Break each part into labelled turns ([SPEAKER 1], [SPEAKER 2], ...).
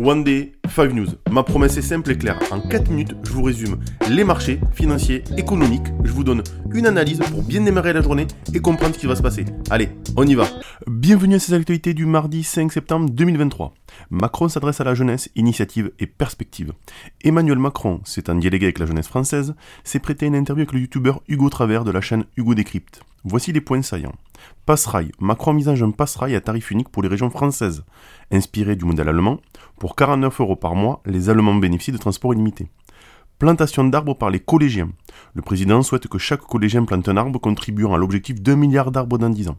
[SPEAKER 1] One Day, 5 News. Ma promesse est simple et claire. En 4 minutes, je vous résume les marchés financiers, économiques. Je vous donne une analyse pour bien démarrer la journée et comprendre ce qui va se passer. Allez, on y va. Bienvenue à ces actualités du mardi 5 septembre 2023. Macron s'adresse à la jeunesse, initiative et perspective. Emmanuel Macron, c'est un délégué avec la jeunesse française, s'est prêté une interview avec le youtubeur Hugo Travers de la chaîne Hugo Décrypte. Voici les points saillants. Passerail. Macron envisage un passerail à tarif unique pour les régions françaises. Inspiré du modèle allemand, pour 49 euros par mois, les Allemands bénéficient de transport illimité. Plantation d'arbres par les collégiens. Le président souhaite que chaque collégien plante un arbre contribuant à l'objectif d'un milliard d'arbres dans 10 ans.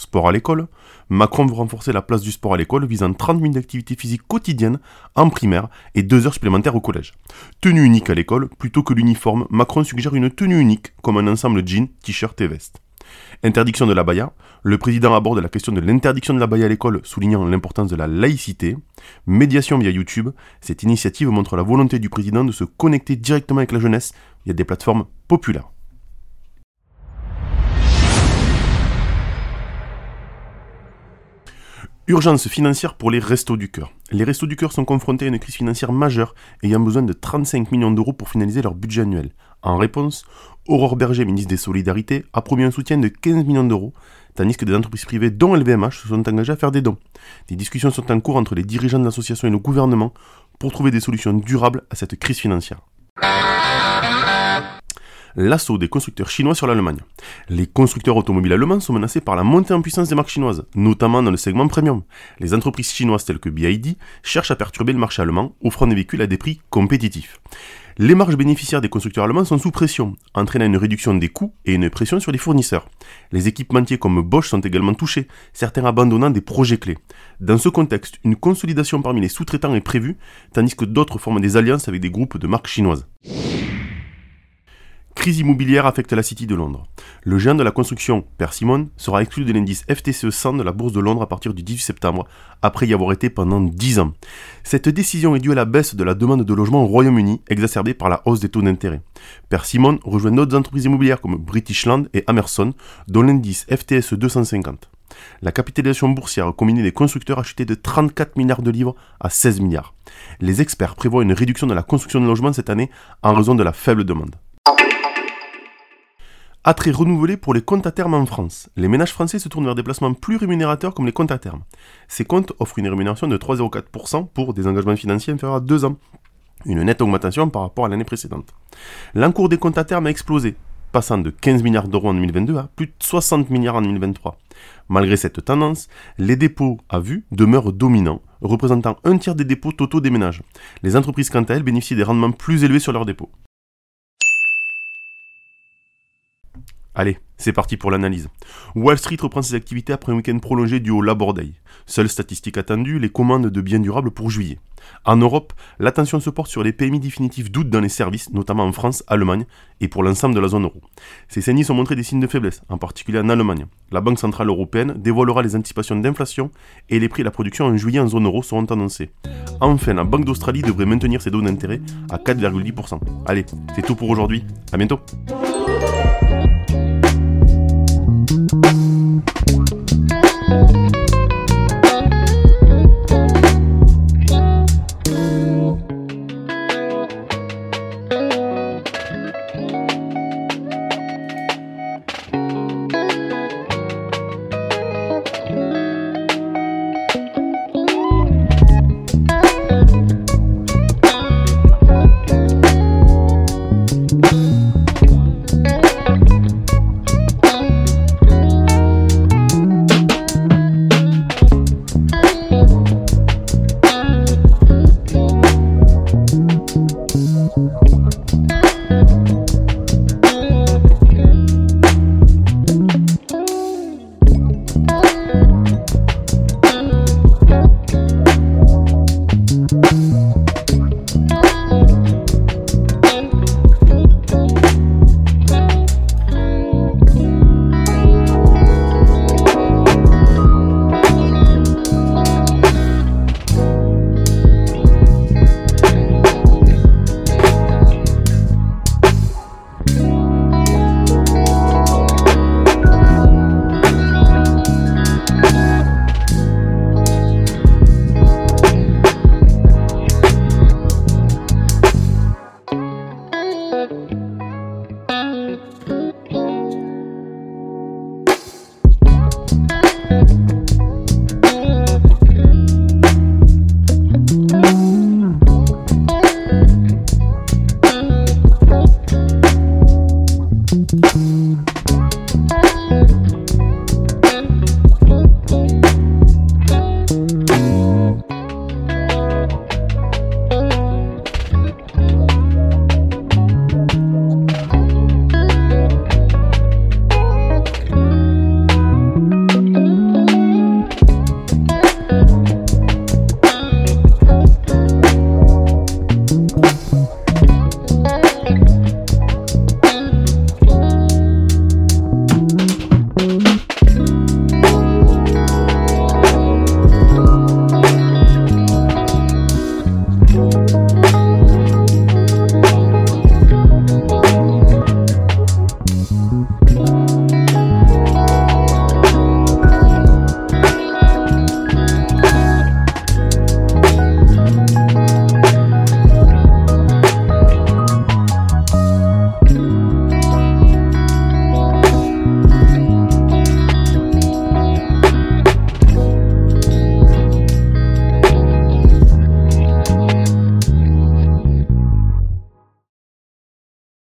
[SPEAKER 1] Sport à l'école. Macron veut renforcer la place du sport à l'école visant 30 minutes d'activité physique quotidienne en primaire et 2 heures supplémentaires au collège. Tenue unique à l'école, plutôt que l'uniforme, Macron suggère une tenue unique comme un ensemble jean, t-shirt et veste. Interdiction de la baya. Le président aborde la question de l'interdiction de la baya à l'école, soulignant l'importance de la laïcité. Médiation via YouTube. Cette initiative montre la volonté du président de se connecter directement avec la jeunesse via des plateformes populaires. Urgence financière pour les Restos du Cœur. Les Restos du Cœur sont confrontés à une crise financière majeure, ayant besoin de 35 millions d'euros pour finaliser leur budget annuel. En réponse, Aurore Berger, ministre des Solidarités, a promis un soutien de 15 millions d'euros, tandis que des entreprises privées, dont LVMH, se sont engagées à faire des dons. Des discussions sont en cours entre les dirigeants de l'association et le gouvernement pour trouver des solutions durables à cette crise financière l'assaut des constructeurs chinois sur l'Allemagne. Les constructeurs automobiles allemands sont menacés par la montée en puissance des marques chinoises, notamment dans le segment premium. Les entreprises chinoises telles que BID cherchent à perturber le marché allemand, offrant des véhicules à des prix compétitifs. Les marges bénéficiaires des constructeurs allemands sont sous pression, entraînant une réduction des coûts et une pression sur les fournisseurs. Les équipementiers comme Bosch sont également touchés, certains abandonnant des projets clés. Dans ce contexte, une consolidation parmi les sous-traitants est prévue, tandis que d'autres forment des alliances avec des groupes de marques chinoises. Crise immobilière affecte la City de Londres. Le géant de la construction, Persimmon, sera exclu de l'indice FTSE 100 de la bourse de Londres à partir du 18 septembre, après y avoir été pendant 10 ans. Cette décision est due à la baisse de la demande de logement au Royaume-Uni, exacerbée par la hausse des taux d'intérêt. Persimmon rejoint d'autres entreprises immobilières comme British Land et Amerson, dont l'indice FTSE 250. La capitalisation boursière combinée des constructeurs a chuté de 34 milliards de livres à 16 milliards. Les experts prévoient une réduction de la construction de logements cette année en raison de la faible demande. Attrait renouvelé pour les comptes à terme en France. Les ménages français se tournent vers des placements plus rémunérateurs comme les comptes à terme. Ces comptes offrent une rémunération de 3,04% pour des engagements financiers inférieurs à 2 ans. Une nette augmentation par rapport à l'année précédente. L'encours des comptes à terme a explosé, passant de 15 milliards d'euros en 2022 à plus de 60 milliards en 2023. Malgré cette tendance, les dépôts à vue demeurent dominants, représentant un tiers des dépôts totaux des ménages. Les entreprises, quant à elles, bénéficient des rendements plus élevés sur leurs dépôts. Allez, c'est parti pour l'analyse. Wall Street reprend ses activités après un week-end prolongé du au Labor. Seule statistique attendue, les commandes de biens durables pour juillet. En Europe, l'attention se porte sur les PMI définitifs d'août dans les services, notamment en France, Allemagne et pour l'ensemble de la zone euro. Ces saignées ont montré des signes de faiblesse, en particulier en Allemagne. La Banque Centrale Européenne dévoilera les anticipations d'inflation et les prix de la production en juillet en zone euro seront annoncés. Enfin, la Banque d'Australie devrait maintenir ses taux d'intérêt à 4,10%. Allez, c'est tout pour aujourd'hui. À bientôt.